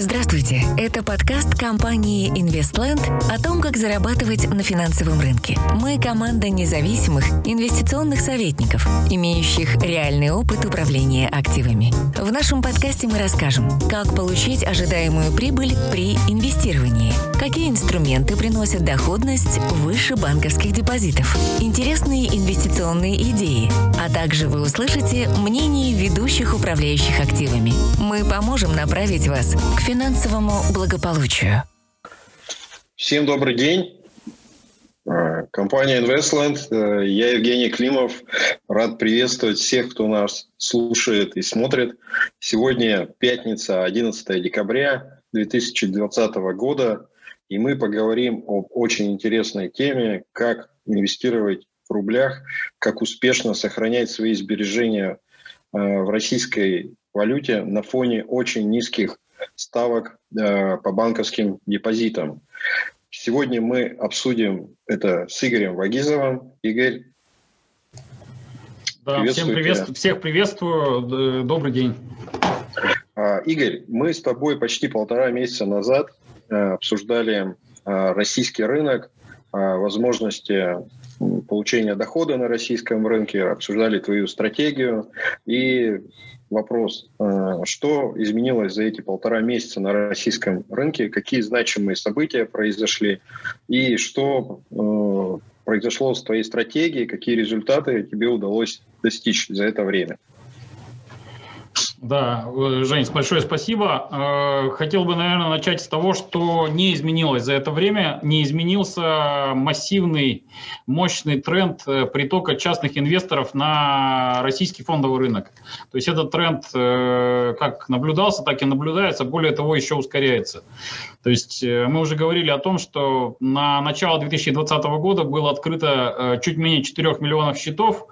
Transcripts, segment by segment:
Здравствуйте, это подкаст компании InvestLand о том, как зарабатывать на финансовом рынке. Мы команда независимых инвестиционных советников, имеющих реальный опыт управления активами. В нашем подкасте мы расскажем, как получить ожидаемую прибыль при инвестировании, какие инструменты приносят доходность выше банковских депозитов, интересные инвестиционные идеи, а также вы услышите мнение ведущих управляющих активами. Мы поможем направить вас к финансовому благополучию. Всем добрый день. А, компания Investland. Э, я Евгений Климов. Рад приветствовать всех, кто нас слушает и смотрит. Сегодня пятница, 11 декабря 2020 года. И мы поговорим об очень интересной теме, как инвестировать в рублях, как успешно сохранять свои сбережения э, в российской валюте на фоне очень низких ставок э, по банковским депозитам. Сегодня мы обсудим это с Игорем Вагизовым. Игорь. Да, всем привет, всех приветствую. Добрый день. А, Игорь, мы с тобой почти полтора месяца назад э, обсуждали э, российский рынок, возможности получения дохода на российском рынке, обсуждали твою стратегию и вопрос, э, что изменилось за эти полтора месяца на российском рынке, какие значимые события произошли и что э, произошло с твоей стратегией, какие результаты тебе удалось достичь за это время? Да, э, Жень, большое спасибо. Э, хотел бы, наверное, начать с того, что не изменилось за это время, не изменился массивный, мощный тренд э, притока частных инвесторов на российский фондовый рынок. То есть этот тренд как наблюдался, так и наблюдается, более того, еще ускоряется. То есть мы уже говорили о том, что на начало 2020 года было открыто чуть менее 4 миллионов счетов,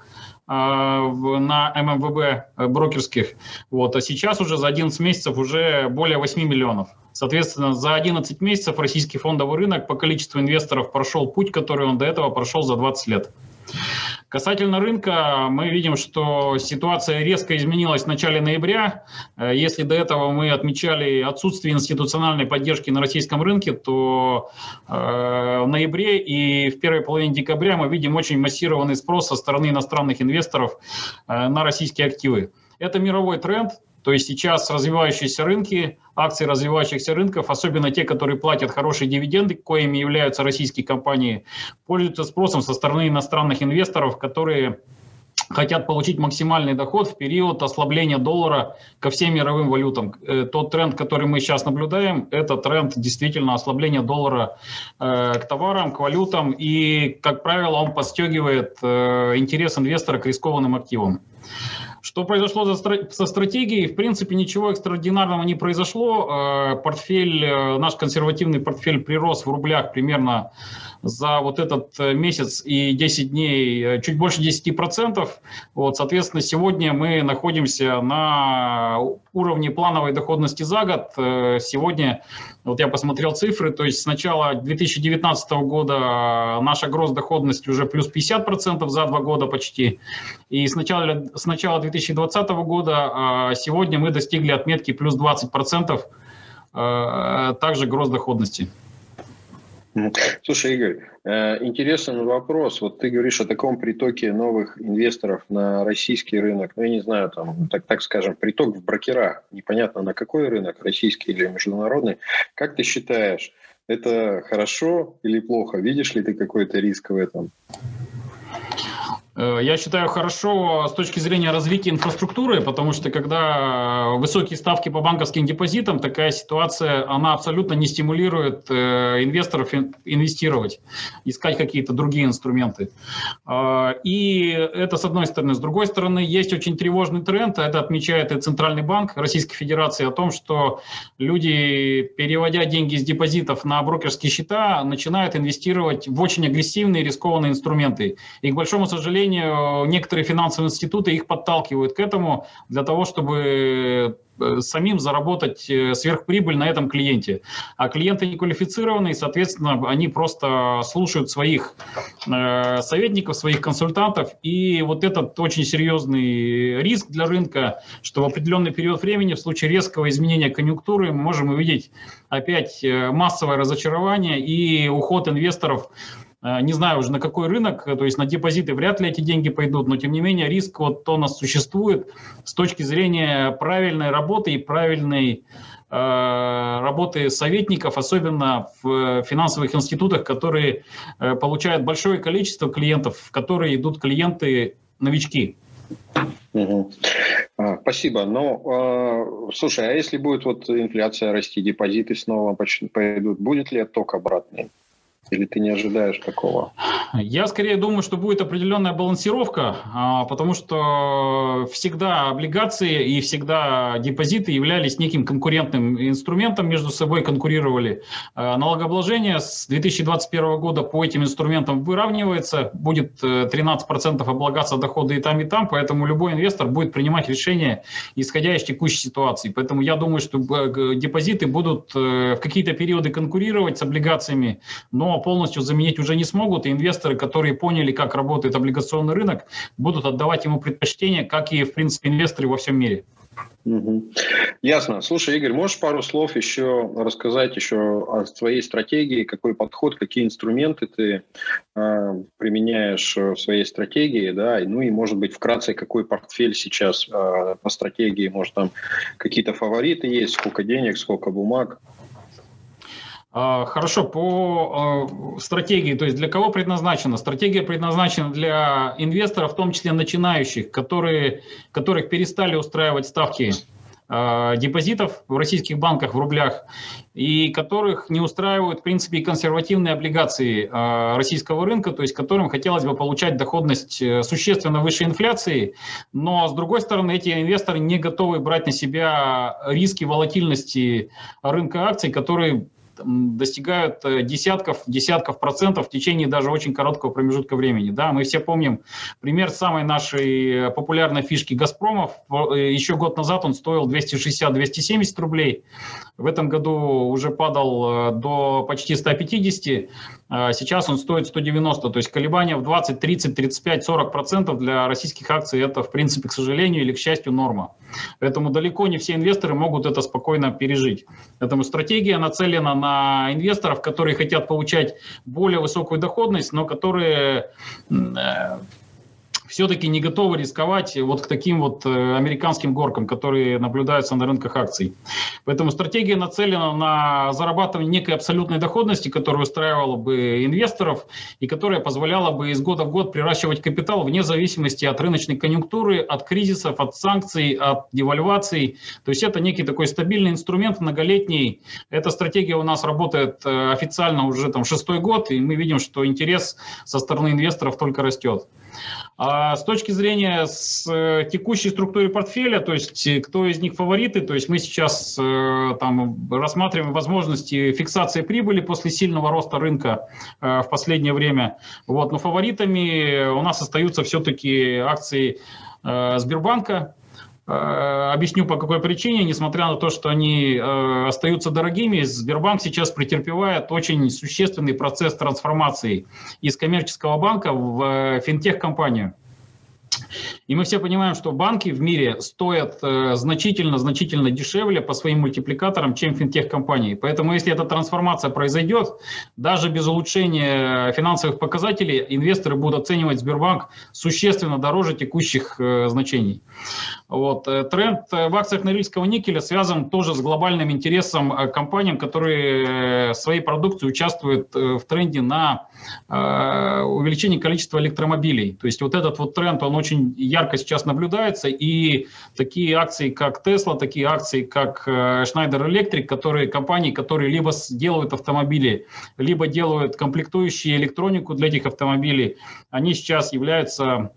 на ММВБ э, брокерских. Вот. А сейчас уже за 11 месяцев уже более 8 миллионов. Соответственно, за 11 месяцев российский фондовый рынок по количеству инвесторов прошел путь, который он до этого прошел за 20 лет. Касательно рынка, мы видим, что ситуация резко изменилась в начале ноября. Э, если до этого мы отмечали отсутствие институциональной поддержки на российском рынке, то э, в ноябре и в первой половине декабря мы видим очень массированный спрос со стороны иностранных инвесторов э, на российские активы. Это мировой тренд, то есть сейчас развивающиеся рынки, акции развивающихся рынков, особенно те, которые платят хорошие дивиденды, коими являются российские компании, пользуются спросом со стороны иностранных инвесторов, которые хотят получить максимальный доход в период ослабления доллара ко всем мировым валютам. Э, тот тренд, который мы сейчас наблюдаем, это тренд действительно ослабления доллара э, к товарам, к валютам, и, как правило, он подстегивает э, интерес инвестора к рискованным активам. Что произошло со стратегией? В принципе, ничего экстраординарного не произошло. Э, портфель, э, наш консервативный портфель прирос в рублях примерно за вот этот э, месяц и 10 дней чуть больше 10%. Вот, соответственно, сегодня мы находимся на уровне плановой доходности за год. Сегодня, вот я посмотрел цифры, то есть с начала 2019 года наша гроз-доходность уже плюс 50% за два года почти. И с начала, с начала 2019 2020 года. Сегодня мы достигли отметки плюс 20% а, также гроз-доходности. Слушай, Игорь, э, интересный вопрос. Вот ты говоришь о таком притоке новых инвесторов на российский рынок. Ну, я не знаю, там, так, так скажем, приток в брокера. Непонятно, на какой рынок, российский или международный. Как ты считаешь, это хорошо или плохо? Видишь ли ты какой-то риск в этом? Э, я считаю хорошо с точки зрения развития инфраструктуры, потому что когда высокие ставки по банковским депозитам, такая ситуация, она абсолютно не стимулирует э, инвесторов инвестировать, искать какие-то другие инструменты. Э, и это с одной стороны. С другой стороны, есть очень тревожный тренд, это отмечает и Центральный банк Российской Федерации, о том, что люди, переводя деньги с депозитов на брокерские счета, начинают инвестировать в очень агрессивные рискованные инструменты. И, к большому сожалению, некоторые финансовые институты их подталкивают к этому для того, чтобы э, самим заработать э, сверхприбыль на этом клиенте. А клиенты неквалифицированные, соответственно, они просто слушают своих э, советников, своих консультантов, и вот этот очень серьезный риск для рынка, что в определенный период времени в случае резкого изменения конъюнктуры мы можем увидеть опять массовое разочарование и уход инвесторов не знаю уже на какой рынок, то есть на депозиты вряд ли эти деньги пойдут, но тем не менее риск вот у нас существует с точки зрения правильной работы и правильной э, работы советников, особенно в финансовых институтах, которые э, получают большое количество клиентов, в которые идут клиенты новички. Угу. А, спасибо. Ну, э, слушай, а если будет вот инфляция расти, депозиты снова пойдут, будет ли отток обратный? Или ты не ожидаешь такого? Я скорее думаю, что будет определенная балансировка, а, потому что всегда облигации и всегда депозиты являлись неким конкурентным инструментом, между собой конкурировали. А, налогообложение с 2021 года по этим инструментам выравнивается, будет 13% э, облагаться доходы и там, и там, поэтому любой инвестор будет принимать решение, исходя из текущей ситуации. Поэтому я думаю, что депозиты будут э, в какие-то периоды конкурировать с облигациями, но полностью заменить уже не смогут, и инвесторы, которые поняли, как работает облигационный рынок, будут отдавать ему предпочтение, как и, в принципе, инвесторы во всем мире. Угу. Ясно. Слушай, Игорь, можешь пару слов еще рассказать еще о твоей стратегии, какой подход, какие инструменты ты э, применяешь в своей стратегии, да, ну и, может быть, вкратце, какой портфель сейчас э, по стратегии, может, там какие-то фавориты есть, сколько денег, сколько бумаг? А, хорошо, по а, стратегии, то есть для кого предназначена? Стратегия предназначена для инвесторов, в том числе начинающих, которые, которых перестали устраивать ставки а, депозитов в российских банках в рублях и которых не устраивают, в принципе, консервативные облигации российского рынка, то есть которым хотелось бы получать доходность э, существенно выше инфляции, но, с другой стороны, эти инвесторы не готовы брать на себя риски волатильности рынка акций, которые достигают э, десятков, десятков процентов в течение даже очень короткого промежутка времени. Да, мы все помним пример самой нашей э, популярной фишки «Газпромов». Э, еще год назад он стоил 260-270 рублей. В этом году уже падал до почти 150. А сейчас он стоит 190. То есть колебания в 20, 30, 35, 40 процентов для российских акций это, в принципе, к сожалению или к счастью, норма. Поэтому далеко не все инвесторы могут это спокойно пережить. Поэтому стратегия нацелена на на инвесторов, которые хотят получать более высокую доходность, но которые э, все-таки не готовы рисковать вот к таким вот э, американским горкам, которые наблюдаются на рынках акций. Поэтому стратегия нацелена на зарабатывание некой абсолютной доходности, которая устраивала бы инвесторов и которая позволяла бы из года в год приращивать капитал вне зависимости от рыночной конъюнктуры, от кризисов, от санкций, от девальваций. То есть это некий такой стабильный инструмент, многолетний. Эта стратегия у нас работает э, официально уже там шестой год, и мы видим, что интерес со стороны инвесторов только растет. А с точки зрения с э, текущей структуры портфеля, то есть э, кто из них фавориты, то есть мы сейчас э, там рассматриваем возможности фиксации прибыли после сильного роста рынка в последнее время. Вот, но фаворитами у нас остаются все-таки акции Сбербанка, объясню по какой причине, несмотря на то, что они э, остаются дорогими, Сбербанк сейчас претерпевает очень существенный процесс трансформации из коммерческого банка в э, финтех-компанию. И мы все понимаем, что банки в мире стоят значительно-значительно дешевле по своим мультипликаторам, чем финтех-компании. Поэтому если эта трансформация произойдет, даже без улучшения финансовых показателей, инвесторы будут оценивать Сбербанк существенно дороже текущих значений. Вот. Э, тренд э, в акциях Норильского никеля связан тоже с глобальным интересом э, компаниям, которые своей продукцией участвуют в тренде на увеличение количества электромобилей. То есть вот этот вот тренд, он очень ярко сейчас наблюдается, и такие акции, как Tesla, такие акции, как Schneider Electric, которые компании, которые либо делают автомобили, либо делают комплектующие электронику для этих автомобилей, они сейчас являются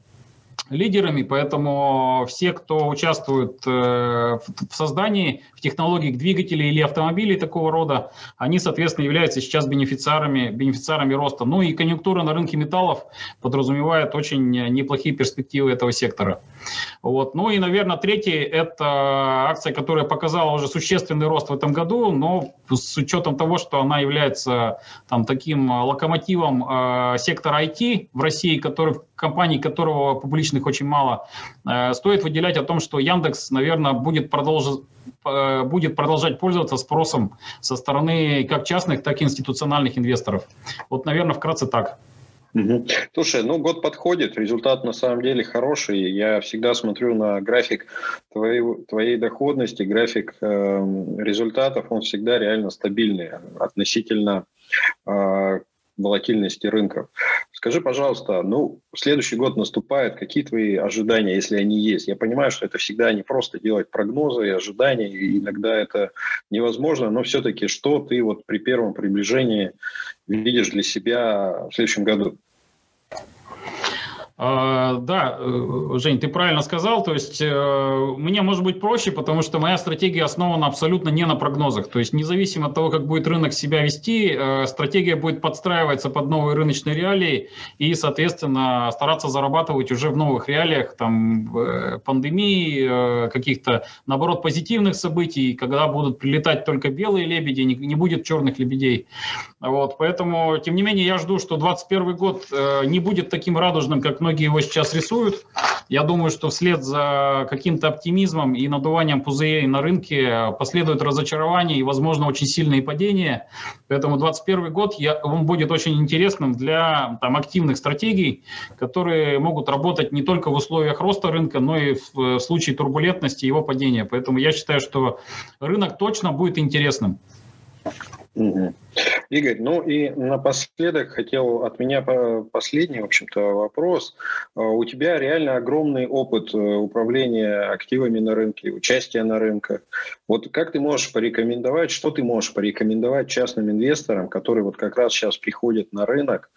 лидерами, поэтому все, кто участвует э, в создании в технологиях двигателей или автомобилей такого рода, они, соответственно, являются сейчас бенефициарами, бенефициарами роста. Ну и конъюнктура на рынке металлов подразумевает очень неплохие перспективы этого сектора. Вот. Ну и, наверное, третий – это акция, которая показала уже существенный рост в этом году, но с учетом того, что она является там, таким локомотивом э, сектора IT в России, который, компаний которого публичных очень мало, э, стоит выделять о том, что Яндекс, наверное, будет продолжить э, будет продолжать пользоваться спросом со стороны как частных, так и институциональных инвесторов. Вот, наверное, вкратце так. Слушай, ну год подходит, результат на самом деле хороший. Я всегда смотрю на график твоей, твоей доходности, график э, результатов, он всегда реально стабильный относительно э, волатильности рынков. Скажи, пожалуйста, ну, следующий год наступает, какие твои ожидания, если они есть? Я понимаю, что это всегда не просто делать прогнозы и ожидания, и иногда это невозможно, но все-таки что ты вот при первом приближении видишь для себя в следующем году? А, да, э, Жень, ты правильно сказал. То есть э, мне может быть проще, потому что моя стратегия основана абсолютно не на прогнозах. То есть независимо от того, как будет рынок себя вести, э, стратегия будет подстраиваться под новые рыночные реалии и, соответственно, стараться зарабатывать уже в новых реалиях, там, пандемии, каких-то, наоборот, позитивных событий, когда будут прилетать только белые лебеди, не, будет черных лебедей. Вот, поэтому, тем не менее, я жду, что 2021 год не будет таким радужным, как многие его сейчас рисуют. Я думаю, что вслед за каким-то оптимизмом и надуванием пузырей на рынке последует разочарование и, возможно, очень сильные падения. Поэтому 2021 год я, он будет очень интересным для там, активных стратегий, которые могут работать не только в условиях роста рынка, но и в, в случае турбулентности его падения. Поэтому я считаю, что рынок точно будет интересным. Угу. Игорь, ну и напоследок хотел от меня последний, в общем-то, вопрос. А, у тебя реально огромный опыт э, управления активами на рынке, участия на рынках. Вот как ты можешь порекомендовать, что ты можешь порекомендовать частным инвесторам, которые вот как раз сейчас приходят на рынок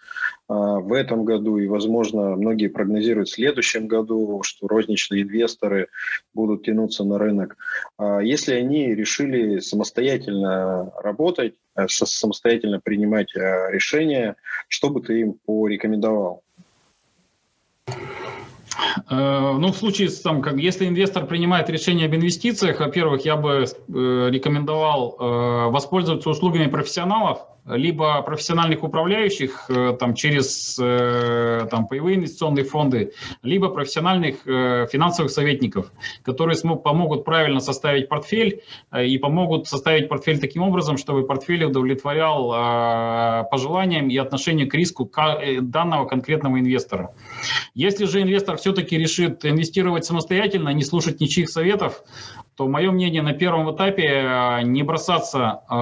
а, в этом году и, возможно, многие прогнозируют в следующем году, что розничные инвесторы будут тянуться на рынок. А, если они решили самостоятельно работать, самостоятельно принимать э, решения, что бы ты им порекомендовал? Э, ну, в случае, там, как, если инвестор принимает решение об инвестициях, во-первых, я бы э, рекомендовал э, воспользоваться услугами профессионалов, либо профессиональных управляющих э, там, через э, там, паевые инвестиционные фонды, либо профессиональных э, финансовых советников, которые смог, помогут правильно составить портфель и помогут составить портфель таким образом, чтобы портфель удовлетворял пожеланиям и отношению к риску данного конкретного инвестора. Если же инвестор все-таки решит инвестировать самостоятельно, не слушать ничьих советов, то мое мнение на первом этапе э, не бросаться э,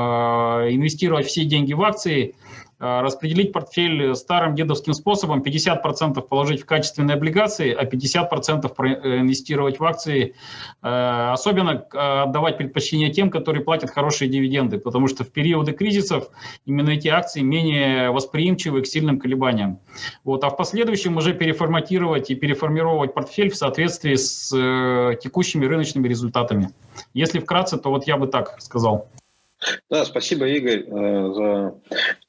инвестировать все деньги в акции, распределить портфель старым дедовским способом, 50% положить в качественные облигации, а 50% инвестировать в акции, э, особенно э, отдавать предпочтение тем, которые платят хорошие дивиденды, потому что в периоды кризисов именно эти акции менее восприимчивы к сильным колебаниям. Вот. А в последующем уже переформатировать и переформировать портфель в соответствии с текущими рыночными результатами. Если вкратце, то вот я бы так сказал. Да, спасибо, Игорь, э, за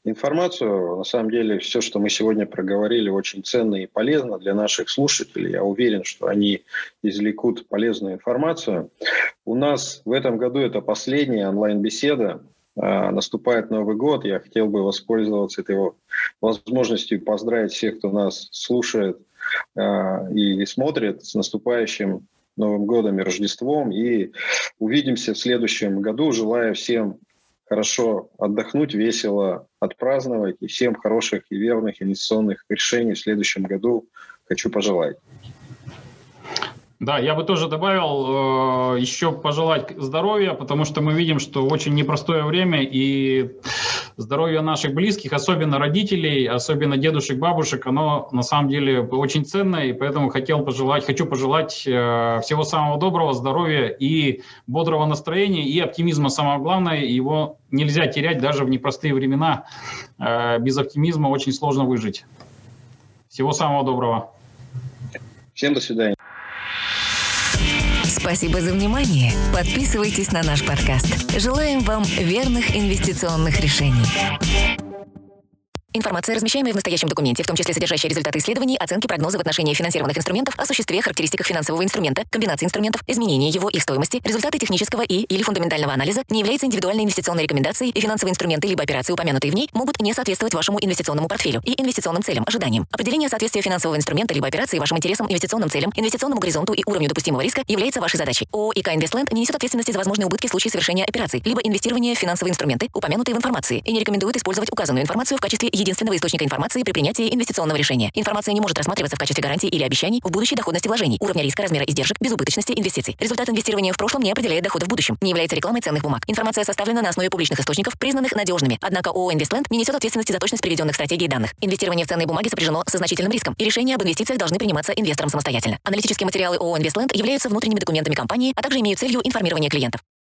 информацию. На самом деле, все, что мы сегодня проговорили, очень ценно и полезно для наших слушателей. Я уверен, что они извлекут полезную информацию. У нас в этом году это последняя онлайн-беседа. Э, наступает Новый год. Я хотел бы воспользоваться этой возможностью поздравить всех, кто нас слушает э, и смотрит с наступающим Новым годом и Рождеством. И увидимся в следующем году. Желаю всем хорошо отдохнуть, весело отпраздновать и всем хороших и верных инвестиционных решений в следующем году хочу пожелать. Да, я бы тоже добавил э, еще пожелать здоровья, потому что мы видим, что очень непростое время, и здоровье наших близких, особенно родителей, особенно дедушек, бабушек, оно на самом деле очень ценное, и поэтому хотел пожелать, хочу пожелать э, всего самого доброго, здоровья и бодрого настроения, и оптимизма самое главное, его нельзя терять даже в непростые времена. Э, без оптимизма очень сложно выжить. Всего самого доброго. Всем до свидания. Спасибо за внимание. Подписывайтесь на наш подкаст. Желаем вам верных инвестиционных решений. Информация, размещаемая в настоящем документе, в том числе содержащая результаты исследований, оценки, прогнозы в отношении финансированных инструментов, о существе, характеристиках финансового инструмента, комбинации инструментов, изменении его, их стоимости, результаты технического и или фундаментального анализа, не является индивидуальной инвестиционной рекомендацией, и финансовые инструменты либо операции, упомянутые в ней, могут не соответствовать вашему инвестиционному портфелю и инвестиционным целям, ожиданиям. Определение соответствия финансового инструмента либо операции вашим интересам, инвестиционным целям, инвестиционному горизонту и уровню допустимого риска является вашей задачей. ООО «ИК Инвестленд» не несет ответственности за возможные убытки в случае совершения операций, либо инвестирования в финансовые инструменты, упомянутые в информации, и не рекомендует использовать указанную информацию в качестве единственного источника информации при принятии инвестиционного решения. Информация не может рассматриваться в качестве гарантии или обещаний в будущей доходности вложений, уровня риска, размера издержек, безубыточности инвестиций. Результат инвестирования в прошлом не определяет дохода в будущем, не является рекламой ценных бумаг. Информация составлена на основе публичных источников, признанных надежными. Однако ООО «Инвестленд» не несет ответственности за точность приведенных стратегий и данных. Инвестирование в ценные бумаги сопряжено со значительным риском, и решения об инвестициях должны приниматься инвестором самостоятельно. Аналитические материалы ООО «Инвестленд» являются внутренними документами компании, а также имеют целью информирования клиентов.